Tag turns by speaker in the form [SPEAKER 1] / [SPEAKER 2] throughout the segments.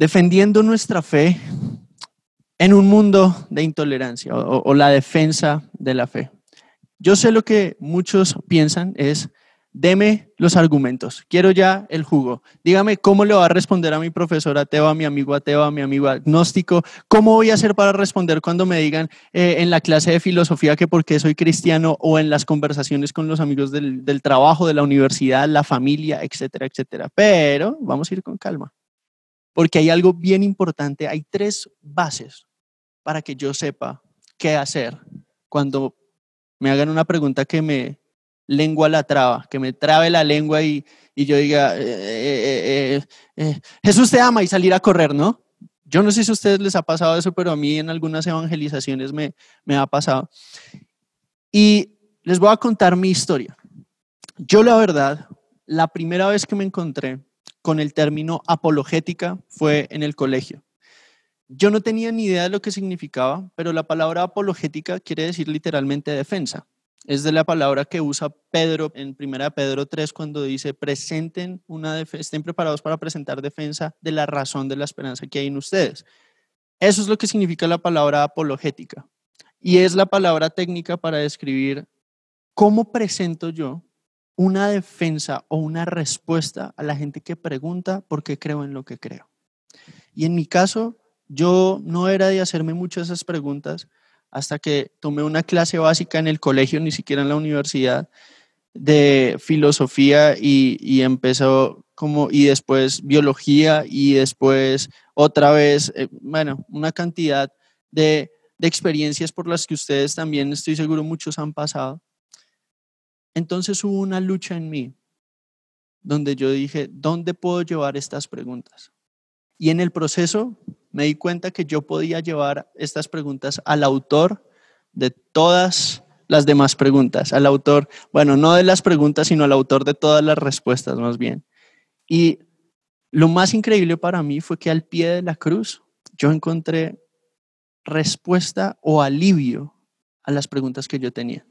[SPEAKER 1] defendiendo nuestra fe en un mundo de intolerancia o, la defensa de la fe. Yo sé lo que muchos piensan es, deme los argumentos, quiero ya el jugo. Dígame cómo le va a responder a mi profesor ateo, a mi amigo ateo, a mi amigo agnóstico, cómo voy a hacer para responder cuando me digan eh, en la clase de filosofía que por qué soy cristiano o en las conversaciones con los amigos del, del trabajo, de la universidad, la familia, etcétera, etcétera. Pero vamos a ir con calma porque hay algo bien importante, hay tres bases para que yo sepa qué hacer cuando me hagan una pregunta que me lengua la traba, que me trabe la lengua y, yo diga, eh, eh, eh, Jesús te ama y salir a correr, ¿no? Yo no sé si a ustedes les ha pasado eso, pero a mí en algunas evangelizaciones me, me ha pasado. Y les voy a contar mi historia. Yo la verdad, la primera vez que me encontré con el término apologética fue en el colegio. Yo no tenía ni idea de lo que significaba, pero la palabra apologética quiere decir literalmente defensa. Es de la palabra que usa Pedro en 1 Pedro 3 cuando dice, presenten una estén preparados para presentar defensa de la razón de la esperanza que hay en ustedes. Eso es lo que significa la palabra apologética. Y es la palabra técnica para describir cómo presento yo una defensa o una respuesta a la gente que pregunta por qué creo en lo que creo. Y en mi caso, yo no era de hacerme muchas esas preguntas hasta que tomé una clase básica en el colegio, ni siquiera en la universidad, de filosofía y, empezó como, y después biología y después otra vez, eh, bueno, una cantidad de, de experiencias por las que ustedes también, estoy seguro, muchos han pasado. Entonces hubo una lucha en mí donde yo dije, ¿dónde puedo llevar estas preguntas? Y en el proceso me di cuenta que yo podía llevar estas preguntas al autor de todas las demás preguntas, al autor, bueno, no de las preguntas, sino al autor de todas las respuestas más bien. Y lo más increíble para mí fue que al pie de la cruz yo encontré respuesta o alivio a las preguntas que yo tenía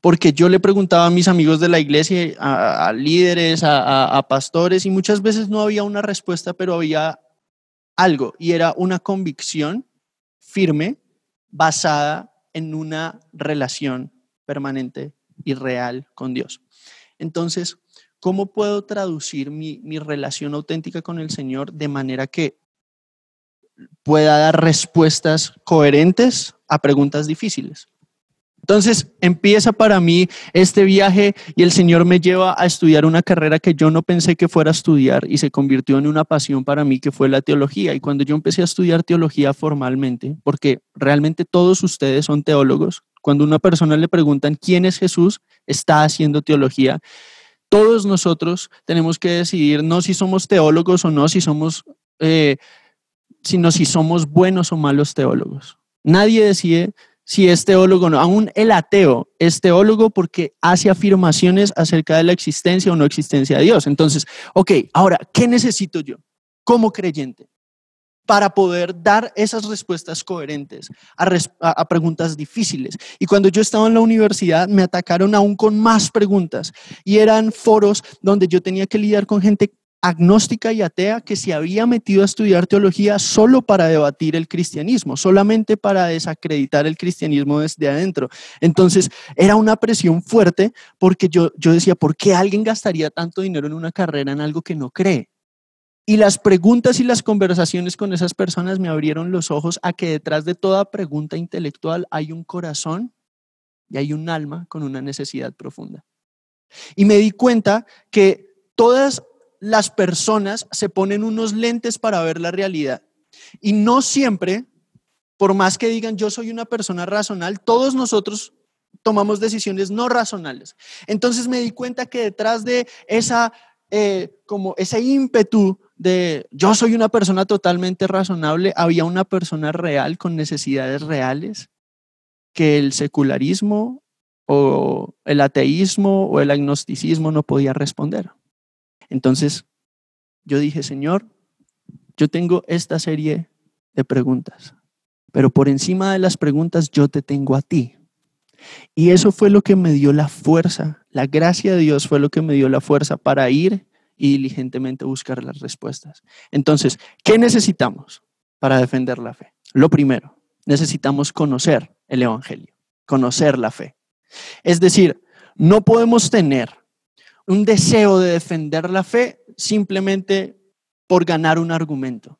[SPEAKER 1] porque yo le preguntaba a mis amigos de la iglesia, a, líderes, a, pastores, y muchas veces no había una respuesta, pero había algo, y era una convicción firme basada en una relación permanente y real con Dios. Entonces, ¿cómo puedo traducir mi, relación auténtica con el Señor de manera que pueda dar respuestas coherentes a preguntas difíciles? Entonces empieza para mí este viaje y el Señor me lleva a estudiar una carrera que yo no pensé que fuera a estudiar y se convirtió en una pasión para mí que fue la teología. Y cuando yo empecé a estudiar teología formalmente, porque realmente todos ustedes son teólogos, cuando una persona le preguntan quién es Jesús, está haciendo teología. Todos nosotros tenemos que decidir no si somos teólogos o no, si somos, eh, sino si somos buenos o malos teólogos. Nadie decide si es teólogo o no. Aún el ateo es teólogo porque hace afirmaciones acerca de la existencia o no existencia de Dios. Entonces, ok, ahora, ¿qué necesito yo como creyente para poder dar esas respuestas coherentes a, a, preguntas difíciles? Y cuando yo estaba en la universidad, me atacaron aún con más preguntas y eran foros donde yo tenía que lidiar con gente agnóstica y atea que se había metido a estudiar teología solo para debatir el cristianismo, solamente para desacreditar el cristianismo desde adentro. Entonces era una presión fuerte porque yo, yo decía, ¿por qué alguien gastaría tanto dinero en una carrera en algo que no cree? Y las preguntas y las conversaciones con esas personas me abrieron los ojos a que detrás de toda pregunta intelectual hay un corazón y hay un alma con una necesidad profunda. Y me di cuenta que todas las personas se ponen unos lentes para ver la realidad. Y no siempre, por más que digan yo soy una persona racional, todos nosotros tomamos decisiones no racionales. Entonces me di cuenta que detrás de esa, eh, como ese ímpetu de yo soy una persona totalmente razonable, había una persona real con necesidades reales que el secularismo o el ateísmo o el agnosticismo no podía responder. Entonces, yo dije, Señor, yo tengo esta serie de preguntas, pero por encima de las preguntas yo te tengo a ti. Y eso fue lo que me dio la fuerza, la gracia de Dios fue lo que me dio la fuerza para ir y diligentemente buscar las respuestas. Entonces, ¿qué necesitamos para defender la fe? Lo primero, necesitamos conocer el Evangelio, conocer la fe. Es decir, no podemos tener un deseo de defender la fe simplemente por ganar un argumento.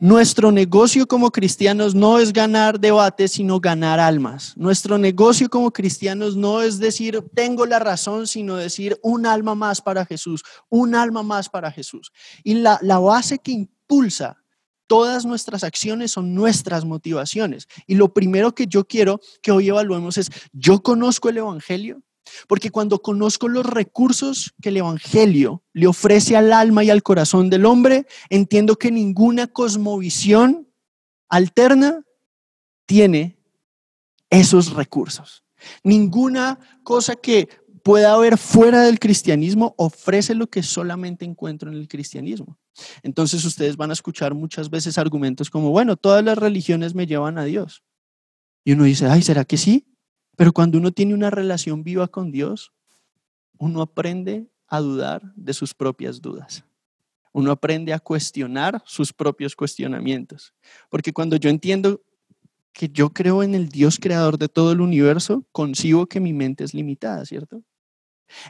[SPEAKER 1] Nuestro negocio como cristianos no es ganar debates, sino ganar almas. Nuestro negocio como cristianos no es decir, tengo la razón, sino decir, un alma más para Jesús, un alma más para Jesús. Y la, la base que impulsa todas nuestras acciones son nuestras motivaciones. Y lo primero que yo quiero que hoy evaluemos es, ¿yo conozco el Evangelio? Porque cuando conozco los recursos que el Evangelio le ofrece al alma y al corazón del hombre, entiendo que ninguna cosmovisión alterna tiene esos recursos. Ninguna cosa que pueda haber fuera del cristianismo ofrece lo que solamente encuentro en el cristianismo. Entonces ustedes van a escuchar muchas veces argumentos como, bueno, todas las religiones me llevan a Dios. Y uno dice, ay, ¿será que sí? Pero cuando uno tiene una relación viva con Dios, uno aprende a dudar de sus propias dudas. Uno aprende a cuestionar sus propios cuestionamientos. Porque cuando yo entiendo que yo creo en el Dios creador de todo el universo, concibo que mi mente es limitada, ¿cierto?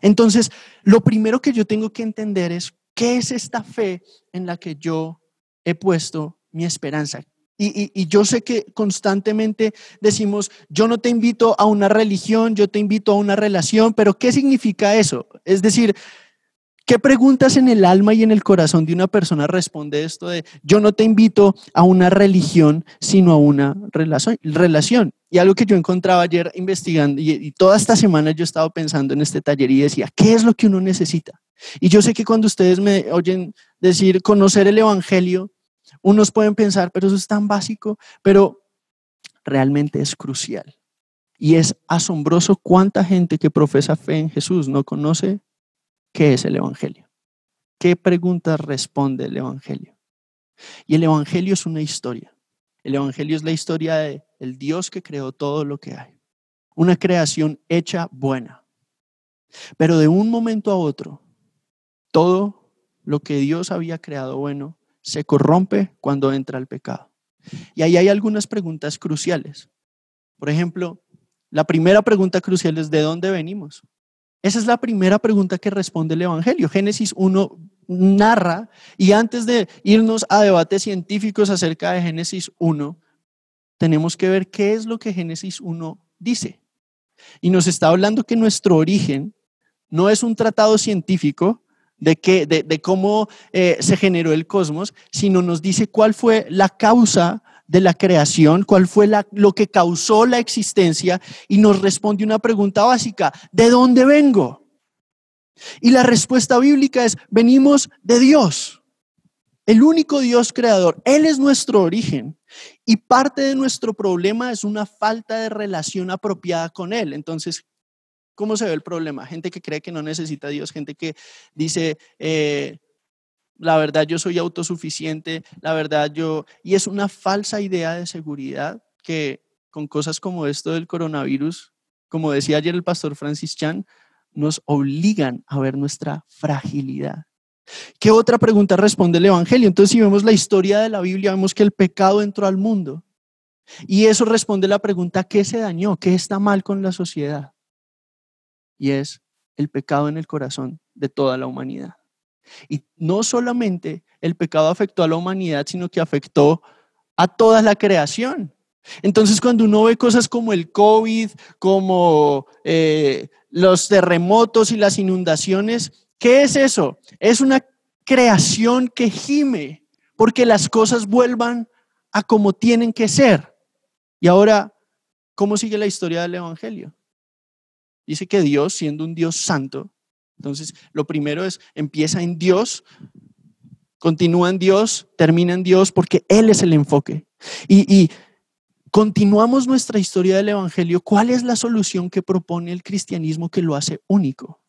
[SPEAKER 1] Entonces, lo primero que yo tengo que entender es qué es esta fe en la que yo he puesto mi esperanza. Y, yo sé que constantemente decimos, yo no te invito a una religión, yo te invito a una relación, pero ¿qué significa eso? Es decir, ¿qué preguntas en el alma y en el corazón de una persona responde esto de, yo no te invito a una religión, sino a una relación? Y algo que yo encontraba ayer investigando, y, y toda esta semana yo he estado pensando en este taller y decía, ¿qué es lo que uno necesita? Y yo sé que cuando ustedes me oyen decir conocer el Evangelio, unos pueden pensar, pero eso es tan básico, pero realmente es crucial. Y es asombroso cuánta gente que profesa fe en Jesús no conoce qué es el Evangelio. ¿Qué preguntas responde el Evangelio? Y el Evangelio es una historia. El Evangelio es la historia de el Dios que creó todo lo que hay. Una creación hecha buena. Pero de un momento a otro, todo lo que Dios había creado bueno se corrompe cuando entra el pecado. Y ahí hay algunas preguntas cruciales. Por ejemplo, la primera pregunta crucial es ¿de dónde venimos? Esa es la primera pregunta que responde el Evangelio. Génesis 1 narra, y antes de irnos a debates científicos acerca de Génesis 1, tenemos que ver qué es lo que Génesis 1 dice. Y nos está hablando que nuestro origen no es un tratado científico, de, qué, de, cómo eh, se generó el cosmos, sino nos dice cuál fue la causa de la creación, cuál fue lo que causó la existencia y nos responde una pregunta básica, ¿de dónde vengo? Y la respuesta bíblica es, venimos de Dios, el único Dios creador. Él es nuestro origen y parte de nuestro problema es una falta de relación apropiada con Él. Entonces, ¿Cómo se ve el problema? Gente que cree que no necesita a Dios, gente que dice, eh, la verdad yo soy autosuficiente, la verdad yo... Y es una falsa idea de seguridad que con cosas como esto del coronavirus, como decía ayer el pastor Francis Chan, nos obligan a ver nuestra fragilidad. ¿Qué otra pregunta responde el Evangelio? Entonces, si vemos la historia de la Biblia, vemos que el pecado entró al mundo. Y eso responde la pregunta, ¿qué se dañó? ¿Qué está mal con la sociedad? Y es el pecado en el corazón de toda la humanidad. Y no solamente el pecado afectó a la humanidad, sino que afectó a toda la creación. Entonces, cuando uno ve cosas como el COVID, como eh, los terremotos y las inundaciones, ¿qué es eso? Es una creación que gime porque las cosas vuelvan a como tienen que ser. Y ahora, ¿cómo sigue la historia del Evangelio? Dice que Dios, siendo un Dios santo, entonces lo primero es, empieza en Dios, continúa en Dios, termina en Dios, porque Él es el enfoque. Y, y continuamos nuestra historia del Evangelio. ¿Cuál es la solución que propone el cristianismo que lo hace único?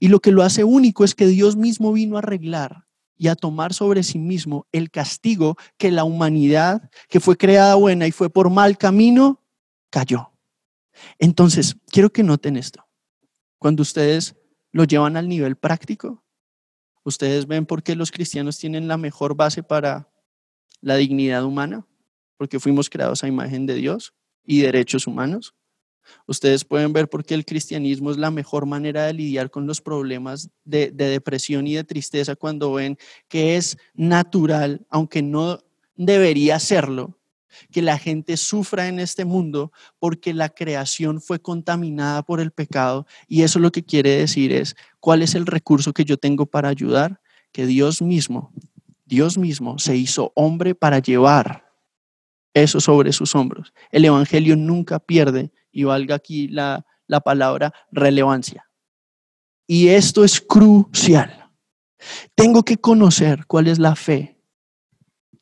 [SPEAKER 1] Y lo que lo hace único es que Dios mismo vino a arreglar y a tomar sobre sí mismo el castigo que la humanidad, que fue creada buena y fue por mal camino, cayó. Entonces, quiero que noten esto. Cuando ustedes lo llevan al nivel práctico, ¿Ustedes ven por qué los cristianos tienen la mejor base para la dignidad humana? Porque fuimos creados a imagen de Dios y derechos humanos. Ustedes pueden ver por qué el cristianismo es la mejor manera de lidiar con los problemas de, depresión y de tristeza cuando ven que es natural, aunque no debería serlo, que la gente sufra en este mundo porque la creación fue contaminada por el pecado y eso lo que quiere decir es cuál es el recurso que yo tengo para ayudar, que Dios mismo, Dios mismo se hizo hombre para llevar eso sobre sus hombros. El Evangelio nunca pierde, y valga aquí la, la palabra relevancia. Y esto es crucial. Tengo que conocer cuál es la fe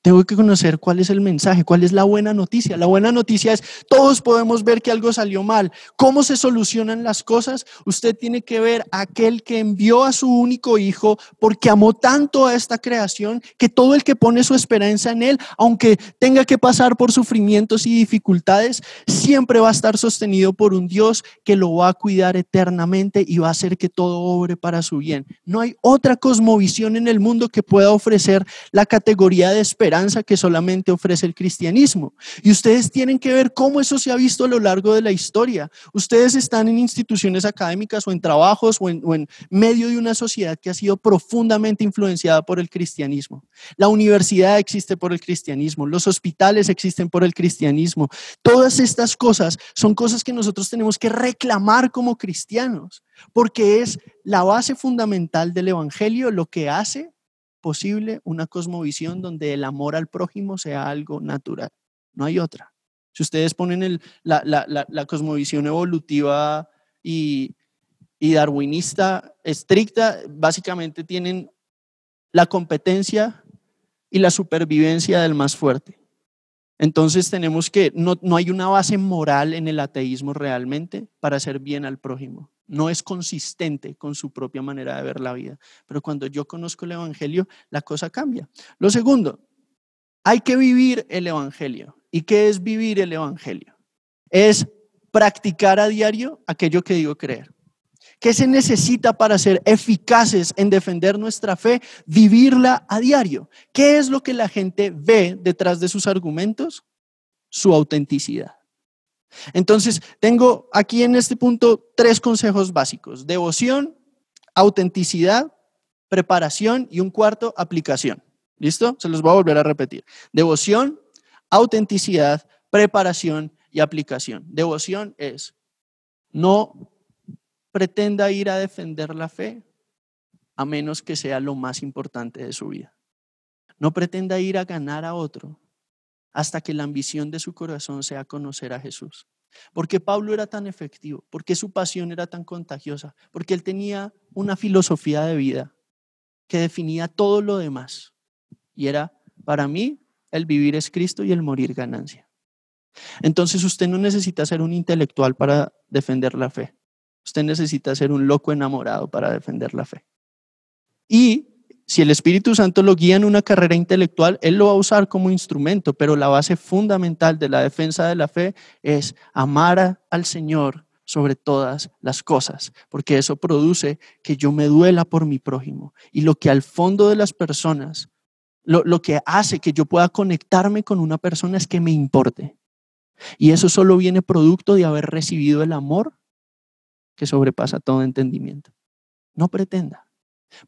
[SPEAKER 1] tengo que conocer cuál es el mensaje, cuál es la buena noticia. La buena noticia es, todos podemos ver que algo salió mal. ¿Cómo se solucionan las cosas? Usted tiene que ver a aquel que envió a su único hijo porque amó tanto a esta creación que todo el que pone su esperanza en él, aunque tenga que pasar por sufrimientos y dificultades, siempre va a estar sostenido por un Dios que lo va a cuidar eternamente y va a hacer que todo obre para su bien. No hay otra cosmovisión en el mundo que pueda ofrecer la categoría de esperanza que solamente ofrece el cristianismo. Y ustedes tienen que ver cómo eso se ha visto a lo largo de la historia. Ustedes están en instituciones académicas o en trabajos o en, o en medio de una sociedad que ha sido profundamente influenciada por el cristianismo. La universidad existe por el cristianismo, los hospitales existen por el cristianismo. Todas estas cosas son cosas que nosotros tenemos que reclamar como cristianos, porque es la base fundamental del Evangelio lo que hace posible una cosmovisión donde el amor al prójimo sea algo natural. No hay otra. Si ustedes ponen la, cosmovisión evolutiva y, y darwinista estricta, básicamente tienen la competencia y la supervivencia del más fuerte. Entonces tenemos que, no, no, hay una base moral en el ateísmo realmente para hacer bien al prójimo no es consistente con su propia manera de ver la vida. Pero cuando yo conozco el Evangelio, la cosa cambia. Lo segundo, hay que vivir el Evangelio. ¿Y qué es vivir el Evangelio? Es practicar a diario aquello que digo creer. ¿Qué se necesita para ser eficaces en defender nuestra fe? Vivirla a diario. ¿Qué es lo que la gente ve detrás de sus argumentos? Su autenticidad. Entonces, tengo aquí en este punto tres consejos básicos. Devoción, autenticidad, preparación y un cuarto, aplicación. ¿Listo? Se los voy a volver a repetir. Devoción, autenticidad, preparación y aplicación. Devoción es, no pretenda ir a defender la fe a menos que sea lo más importante de su vida. No pretenda ir a ganar a otro hasta que la ambición de su corazón sea conocer a Jesús. Porque Pablo era tan efectivo, porque su pasión era tan contagiosa, porque él tenía una filosofía de vida que definía todo lo demás. Y era, para mí, el vivir es Cristo y el morir ganancia. Entonces usted no necesita ser un intelectual para defender la fe. Usted necesita ser un loco enamorado para defender la fe. Y si el Espíritu Santo lo guía en una carrera intelectual, Él lo va a usar como instrumento, pero la base fundamental de la defensa de la fe es amar al Señor sobre todas las cosas, porque eso produce que yo me duela por mi prójimo. Y lo que al fondo de las personas, lo, lo que hace que yo pueda conectarme con una persona es que me importe. Y eso solo viene producto de haber recibido el amor que sobrepasa todo entendimiento. No pretenda.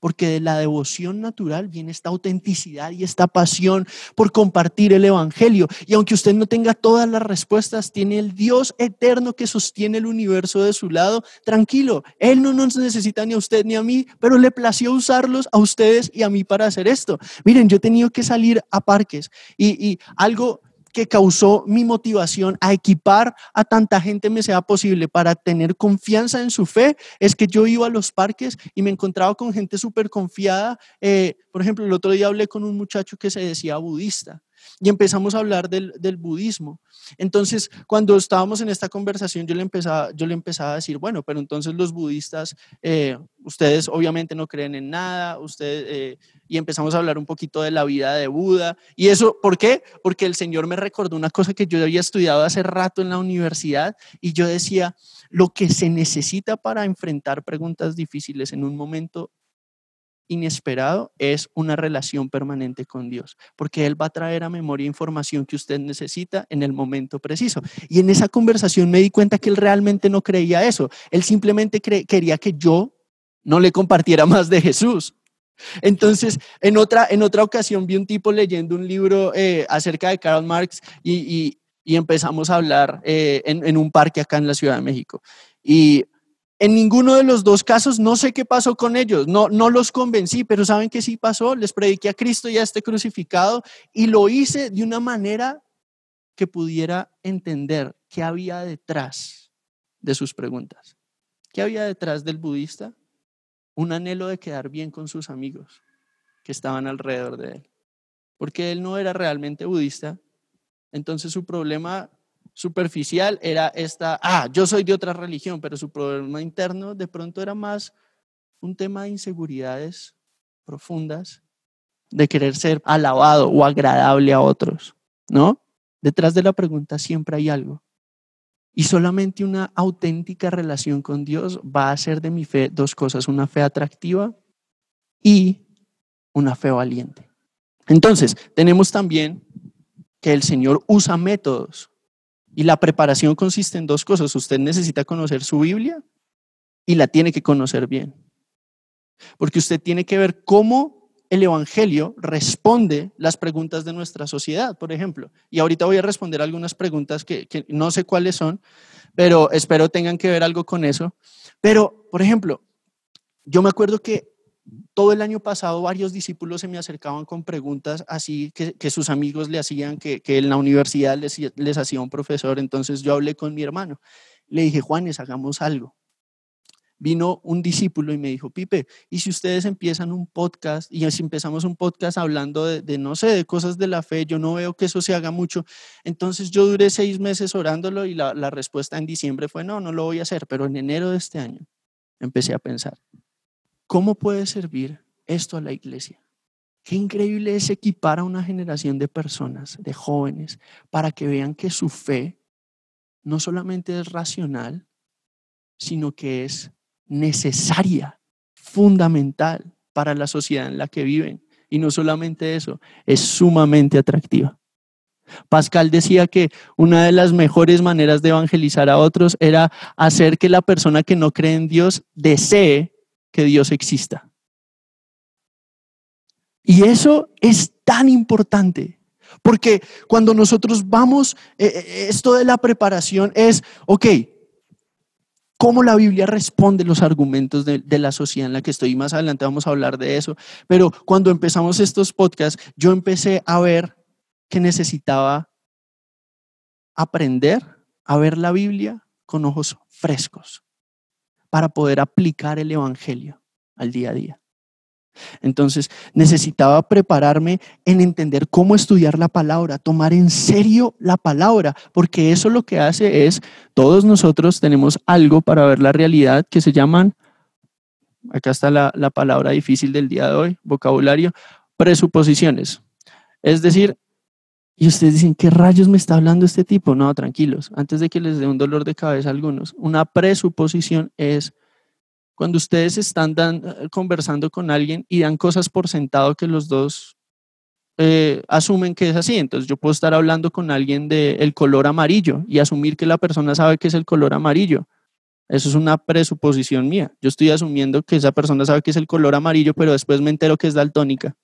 [SPEAKER 1] Porque de la devoción natural viene esta autenticidad y esta pasión por compartir el Evangelio. Y aunque usted no tenga todas las respuestas, tiene el Dios eterno que sostiene el universo de su lado. Tranquilo, Él no nos necesita ni a usted ni a mí, pero le plació usarlos a ustedes y a mí para hacer esto. Miren, yo he tenido que salir a parques y, y algo que causó mi motivación a equipar a tanta gente me sea posible para tener confianza en su fe es que yo iba a los parques y me encontraba con gente súper confiada. Eh, por ejemplo, el otro día hablé con un muchacho que se decía budista y empezamos a hablar del, del, budismo. Entonces, cuando estábamos en esta conversación, yo le empezaba, yo le empezaba a decir, bueno, pero entonces los budistas, eh, ustedes obviamente no creen en nada, ustedes, eh, y empezamos a hablar un poquito de la vida de Buda. ¿Y eso por qué? Porque el Señor me recordó una cosa que yo había estudiado hace rato en la universidad y yo decía, lo que se necesita para enfrentar preguntas difíciles en un momento inesperado es una relación permanente con Dios, porque Él va a traer a memoria información que usted necesita en el momento preciso. Y en esa conversación me di cuenta que Él realmente no creía eso. Él simplemente quería que yo no le compartiera más de Jesús. Entonces, en otra, en otra ocasión vi un tipo leyendo un libro eh, acerca de Karl Marx y, empezamos a hablar eh, en, en un parque acá en la Ciudad de México. Y en ninguno de los dos casos no sé qué pasó con ellos, no, no los convencí, pero saben que sí pasó, les prediqué a Cristo ya esté crucificado y lo hice de una manera que pudiera entender qué había detrás de sus preguntas. ¿Qué había detrás del budista? Un anhelo de quedar bien con sus amigos que estaban alrededor de él. Porque él no era realmente budista, entonces su problema superficial era esta, ah, yo soy de otra religión, pero su problema interno de pronto era más un tema de inseguridades profundas, de querer ser alabado o agradable a otros, ¿no? Detrás de la pregunta siempre hay algo. Y solamente una auténtica relación con Dios va a hacer de mi fe dos cosas, una fe atractiva y una fe valiente. Entonces, tenemos también que el Señor usa métodos y la preparación consiste en dos cosas. Usted necesita conocer su Biblia y la tiene que conocer bien. Porque usted tiene que ver cómo el Evangelio responde las preguntas de nuestra sociedad, por ejemplo. Y ahorita voy a responder algunas preguntas que, que no sé cuáles son, pero espero tengan que ver algo con eso. Pero, por ejemplo, yo me acuerdo que todo el año pasado varios discípulos se me acercaban con preguntas así que, sus amigos le hacían, que, en la universidad les, hacía un profesor. Entonces yo hablé con mi hermano. Le dije, Juanes, hagamos algo. Vino un discípulo y me dijo, Pipe, ¿y si ustedes empiezan un podcast y si empezamos un podcast hablando de, no sé, de cosas de la fe, yo no veo que eso se haga mucho. Entonces yo duré seis meses orándolo y la respuesta en diciembre fue, no, no lo voy a hacer, pero en enero de este año empecé a pensar, ¿Cómo puede servir esto a la iglesia? Qué increíble es equipar a una generación de personas, de jóvenes, para que vean que su fe no solamente es racional, sino que es necesaria, fundamental para la sociedad en la que viven. Y no solamente eso, es sumamente atractiva. Pascal decía que una de las mejores maneras de evangelizar a otros era hacer que la persona que no cree en Dios desee que Dios exista. Y eso es tan importante, porque cuando nosotros vamos, eh, eh, esto de la preparación es, ok, cómo la Biblia responde los argumentos de, de, la sociedad en la que estoy. Más adelante vamos a hablar de eso. Pero cuando empezamos estos podcasts, yo empecé a ver que necesitaba aprender a ver la Biblia con ojos frescos para poder aplicar el Evangelio al día a día. Entonces necesitaba prepararme en entender cómo estudiar la palabra, tomar en serio la palabra, porque eso lo que hace es, todos nosotros tenemos algo para ver la realidad que se llaman, acá está la, la palabra difícil del día de hoy, vocabulario, presuposiciones. Es decir, y ustedes dicen, ¿qué rayos me está hablando este tipo? No, tranquilos, antes de que les dé un dolor de cabeza a algunos. Una presuposición es cuando ustedes están eh, conversando con alguien y dan cosas por sentado que los dos eh, asumen que es así. Entonces yo puedo estar hablando con alguien del color amarillo y asumir que la persona sabe que es el color amarillo. Eso es una presuposición mía. Yo estoy asumiendo que esa persona sabe que es el color amarillo, pero después me entero que es daltónica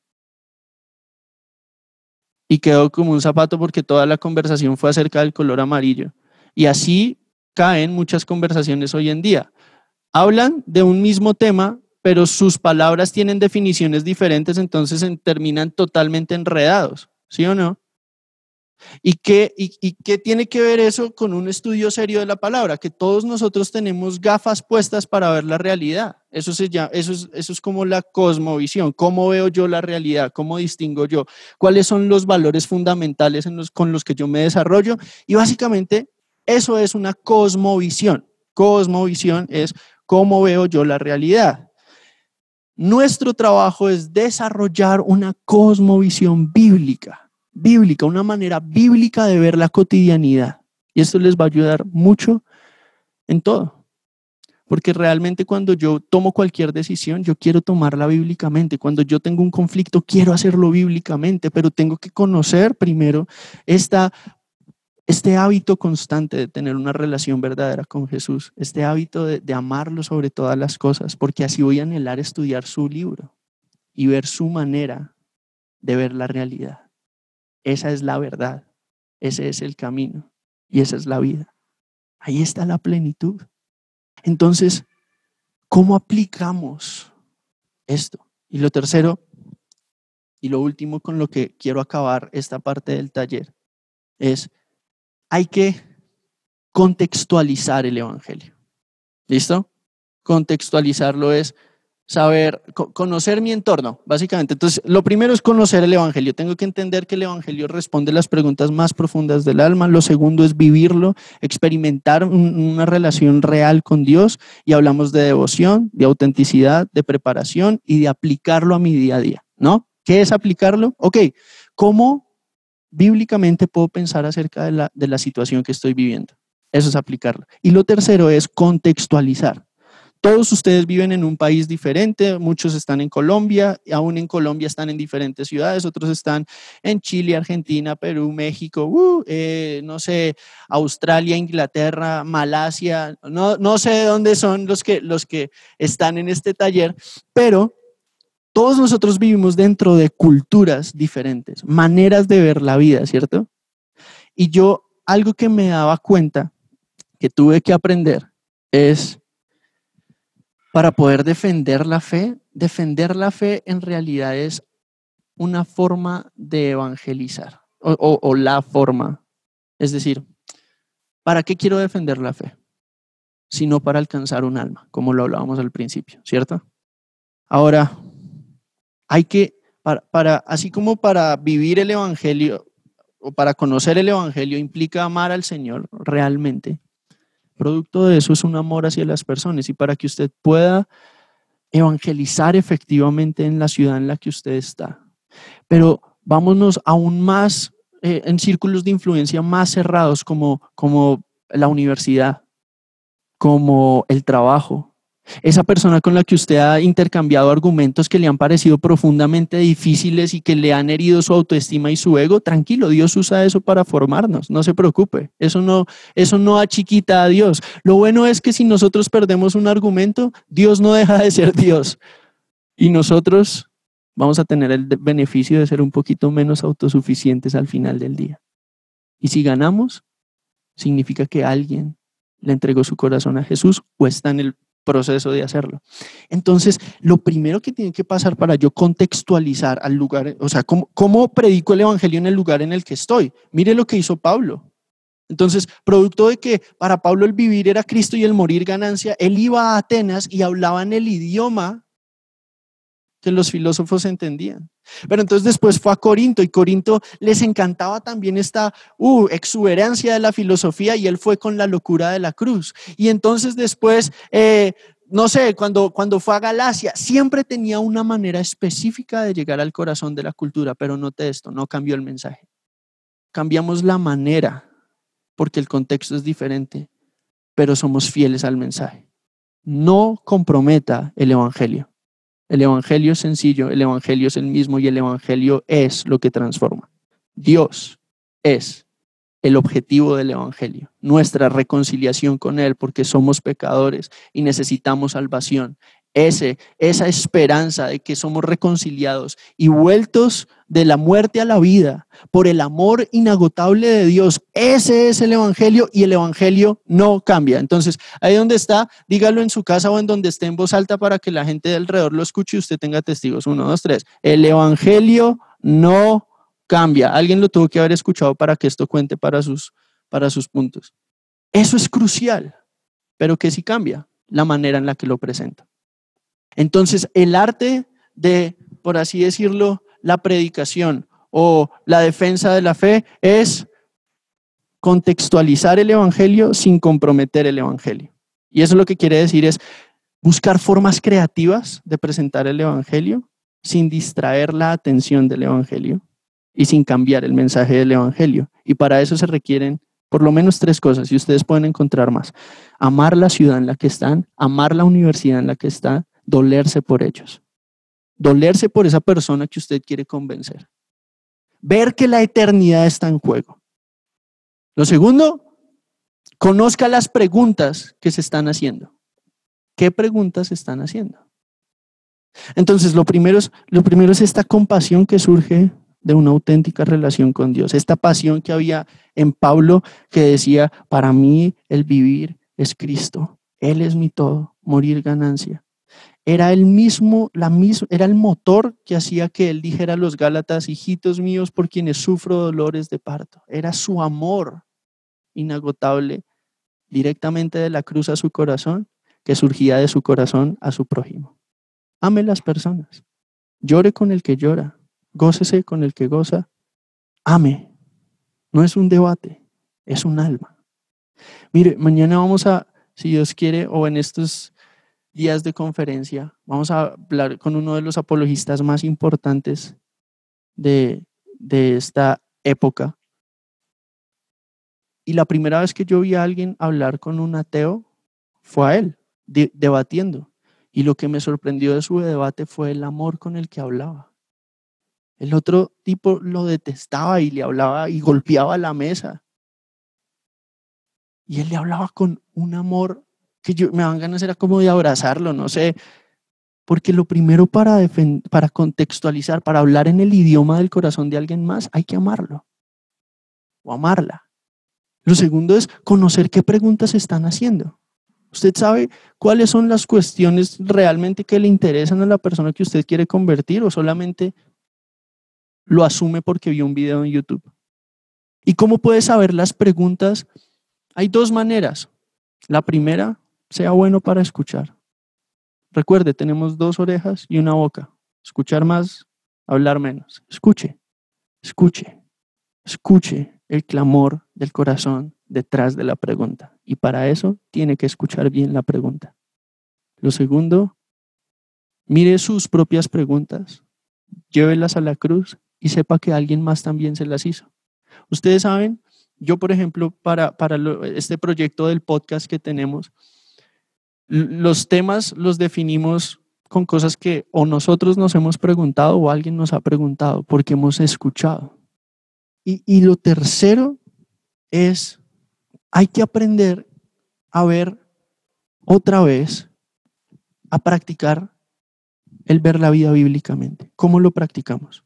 [SPEAKER 1] y quedó como un zapato porque toda la conversación fue acerca del color amarillo. Y así caen muchas conversaciones hoy en día. Hablan de un mismo tema, pero sus palabras tienen definiciones diferentes, entonces terminan totalmente enredados, ¿sí o no? ¿Y qué, y, qué tiene que ver eso con un estudio serio de la palabra? Que todos nosotros tenemos gafas puestas para ver la realidad. Eso, se llama, eso, es, eso es como la cosmovisión. ¿Cómo veo yo la realidad? ¿Cómo distingo yo? ¿Cuáles son los valores fundamentales con los que yo me desarrollo? Y básicamente eso es una cosmovisión. Cosmovisión es cómo veo yo la realidad. Nuestro trabajo es desarrollar una cosmovisión bíblica bíblica, una manera bíblica de ver la cotidianidad. Y esto les va a ayudar mucho en todo. Porque realmente cuando yo tomo cualquier decisión, yo quiero tomarla bíblicamente. Cuando yo tengo un conflicto, quiero hacerlo bíblicamente, pero tengo que conocer primero esta, este hábito constante de tener una relación verdadera con Jesús, este hábito de, de amarlo sobre todas las cosas, porque así voy a anhelar estudiar su libro y ver su manera de ver la realidad. Esa es la verdad, ese es el camino y esa es la vida. Ahí está la plenitud. Entonces, ¿cómo aplicamos esto? Y lo tercero, y lo último con lo que quiero acabar esta parte del taller, es, hay que contextualizar el Evangelio. ¿Listo? Contextualizarlo es saber, conocer mi entorno, básicamente. Entonces, lo primero es conocer el Evangelio. Tengo que entender que el Evangelio responde las preguntas más profundas del alma. Lo segundo es vivirlo, experimentar una relación real con Dios. Y hablamos de devoción, de autenticidad, de preparación y de aplicarlo a mi día a día, ¿no? ¿Qué es aplicarlo? Ok, ¿cómo bíblicamente puedo pensar acerca de la, de la situación que estoy viviendo? Eso es aplicarlo. Y lo tercero es contextualizar. Todos ustedes viven en un país diferente, muchos están en Colombia, aún en Colombia están en diferentes ciudades, otros están en Chile, Argentina, Perú, México, uh, eh, no sé, Australia, Inglaterra, Malasia, no, no sé de dónde son los que, los que están en este taller, pero todos nosotros vivimos dentro de culturas diferentes, maneras de ver la vida, ¿cierto? Y yo, algo que me daba cuenta que tuve que aprender es para poder defender la fe, defender la fe en realidad es una forma de evangelizar o, la forma. Es decir, ¿para qué quiero defender la fe? Sino para alcanzar un alma, como lo hablábamos al principio, ¿cierto? Ahora, hay que, para, para, así como para vivir el Evangelio o para conocer el Evangelio implica amar al Señor realmente, Producto de eso es un amor hacia las personas y para que usted pueda evangelizar efectivamente en la ciudad en la que usted está. Pero vámonos aún más eh, en círculos de influencia más cerrados como, como la universidad, como el trabajo, esa persona con la que usted ha intercambiado argumentos que le han parecido profundamente difíciles y que le han herido su autoestima y su ego, tranquilo, Dios usa eso para formarnos, no se preocupe, eso no, eso no achiquita a Dios. Lo bueno es que si nosotros perdemos un argumento, Dios no deja de ser Dios y nosotros vamos a tener el beneficio de ser un poquito menos autosuficientes al final del día. Y si ganamos, significa que alguien le entregó su corazón a Jesús o está en el proceso de hacerlo. Entonces, lo primero que tiene que pasar para yo contextualizar al lugar, o sea, ¿cómo, predico el Evangelio en el lugar en el que estoy? Mire lo que hizo Pablo. Entonces, producto de que para Pablo el vivir era Cristo y el morir ganancia, él iba a Atenas y hablaba en el idioma que los filósofos entendían. Pero entonces después fue a Corinto y Corinto les encantaba también esta uh, exuberancia de la filosofía y él fue con la locura de la cruz. Y entonces después, eh, no sé, cuando, cuando fue a Galacia, siempre tenía una manera específica de llegar al corazón de la cultura, pero note esto, no cambió el mensaje. Cambiamos la manera porque el contexto es diferente, pero somos fieles al mensaje. No comprometa el Evangelio. El Evangelio es sencillo, el Evangelio es el mismo y el Evangelio es lo que transforma. Dios es el objetivo del Evangelio, nuestra reconciliación con Él, porque somos pecadores y necesitamos salvación ese, esa esperanza de que somos reconciliados y vueltos de la muerte a la vida por el amor inagotable de Dios. Ese es el Evangelio y el Evangelio no cambia. Entonces, ahí donde está, dígalo en su casa o en donde esté en voz alta para que la gente de alrededor lo escuche y usted tenga testigos. Uno, dos, tres. El Evangelio no cambia. Alguien lo tuvo que haber escuchado para que esto cuente para sus, para sus puntos. Eso es crucial, pero que sí cambia la manera en la que lo presenta. Entonces, el arte de, por así decirlo, la predicación o la defensa de la fe es contextualizar el Evangelio sin comprometer el Evangelio. Y eso lo que quiere decir es buscar formas creativas de presentar el Evangelio sin distraer la atención del Evangelio y sin cambiar el mensaje del Evangelio. Y para eso se requieren Por lo menos tres cosas, y ustedes pueden encontrar más. Amar la ciudad en la que están, amar la universidad en la que están, dolerse por ellos. Dolerse por esa persona que usted quiere convencer. Ver que la eternidad está en juego. Lo segundo, conozca las preguntas que se están haciendo. ¿Qué preguntas se están haciendo? Entonces, lo primero, es, lo primero es esta compasión que surge de una auténtica relación con Dios. Esta pasión que había en Pablo que decía, para mí el vivir es Cristo. Él es mi todo, morir ganancia. Era el mismo, la misma, era el motor que hacía que él dijera a los Gálatas, hijitos míos por quienes sufro dolores de parto. Era su amor inagotable directamente de la cruz a su corazón, que surgía de su corazón a su prójimo. Ame las personas. Llore con el que llora. Gócese con el que goza. Ame. No es un debate, es un alma. Mire, mañana vamos a, si Dios quiere, o en estos días de conferencia, vamos a hablar con uno de los apologistas más importantes de, de esta época. Y la primera vez que yo vi a alguien hablar con un ateo fue a él, debatiendo. Y lo que me sorprendió de su debate fue el amor con el que hablaba. El otro tipo lo detestaba y le hablaba y golpeaba la mesa. Y él le hablaba con un amor que yo me van ganas era como de abrazarlo, no sé. Porque lo primero para, para contextualizar, para hablar en el idioma del corazón de alguien más, hay que amarlo o amarla. Lo segundo es conocer qué preguntas están haciendo. Usted sabe cuáles son las cuestiones realmente que le interesan a la persona que usted quiere convertir o solamente lo asume porque vio un video en YouTube. ¿Y cómo puede saber las preguntas? Hay dos maneras. La primera, sea bueno para escuchar. Recuerde, tenemos dos orejas y una boca. Escuchar más, hablar menos. Escuche, escuche, escuche el clamor del corazón detrás de la pregunta. Y para eso tiene que escuchar bien la pregunta. Lo segundo, mire sus propias preguntas, llévelas a la cruz y sepa que alguien más también se las hizo. Ustedes saben, yo por ejemplo, para, para este proyecto del podcast que tenemos, los temas los definimos con cosas que o nosotros nos hemos preguntado o alguien nos ha preguntado porque hemos escuchado. Y, y lo tercero es, hay que aprender a ver otra vez, a practicar el ver la vida bíblicamente. ¿Cómo lo practicamos?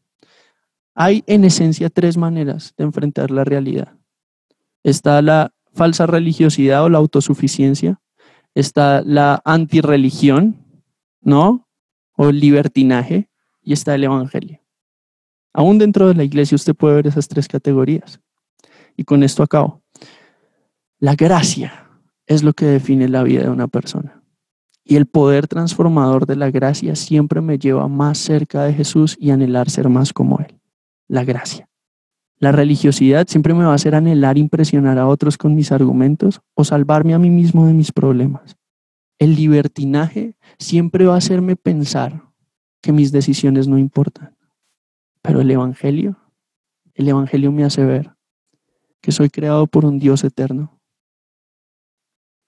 [SPEAKER 1] Hay en esencia tres maneras de enfrentar la realidad. Está la falsa religiosidad o la autosuficiencia, está la antirreligión, ¿no? O el libertinaje, y está el evangelio. Aún dentro de la iglesia usted puede ver esas tres categorías. Y con esto acabo. La gracia es lo que define la vida de una persona. Y el poder transformador de la gracia siempre me lleva más cerca de Jesús y anhelar ser más como Él la gracia. La religiosidad siempre me va a hacer anhelar impresionar a otros con mis argumentos o salvarme a mí mismo de mis problemas. El libertinaje siempre va a hacerme pensar que mis decisiones no importan. Pero el Evangelio, el Evangelio me hace ver que soy creado por un Dios eterno,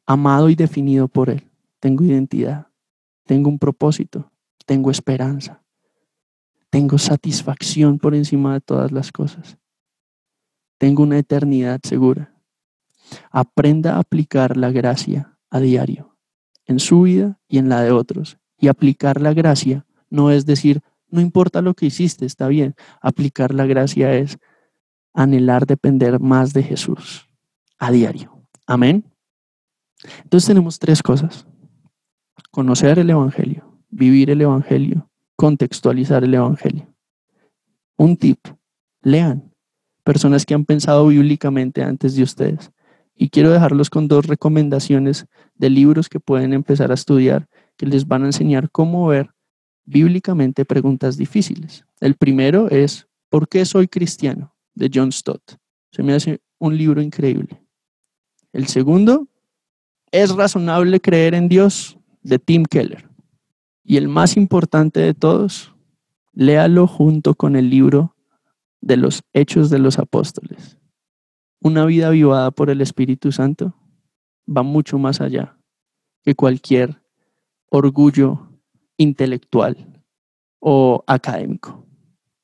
[SPEAKER 1] amado y definido por Él. Tengo identidad, tengo un propósito, tengo esperanza. Tengo satisfacción por encima de todas las cosas. Tengo una eternidad segura. Aprenda a aplicar la gracia a diario, en su vida y en la de otros. Y aplicar la gracia no es decir, no importa lo que hiciste, está bien. Aplicar la gracia es anhelar depender más de Jesús a diario. Amén. Entonces tenemos tres cosas. Conocer el Evangelio, vivir el Evangelio contextualizar el Evangelio. Un tip, lean personas que han pensado bíblicamente antes de ustedes. Y quiero dejarlos con dos recomendaciones de libros que pueden empezar a estudiar que les van a enseñar cómo ver bíblicamente preguntas difíciles. El primero es ¿Por qué soy cristiano? de John Stott. Se me hace un libro increíble. El segundo, ¿Es razonable creer en Dios? de Tim Keller. Y el más importante de todos, léalo junto con el libro de los Hechos de los Apóstoles. una vida avivada por el Espíritu Santo va mucho más allá que cualquier orgullo intelectual o académico.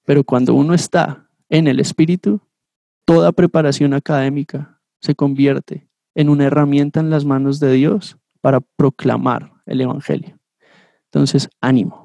[SPEAKER 1] Pero cuando uno está en el Espíritu, toda preparación académica se convierte en una herramienta en las manos de Dios para proclamar el Evangelio. Entonces, ánimo.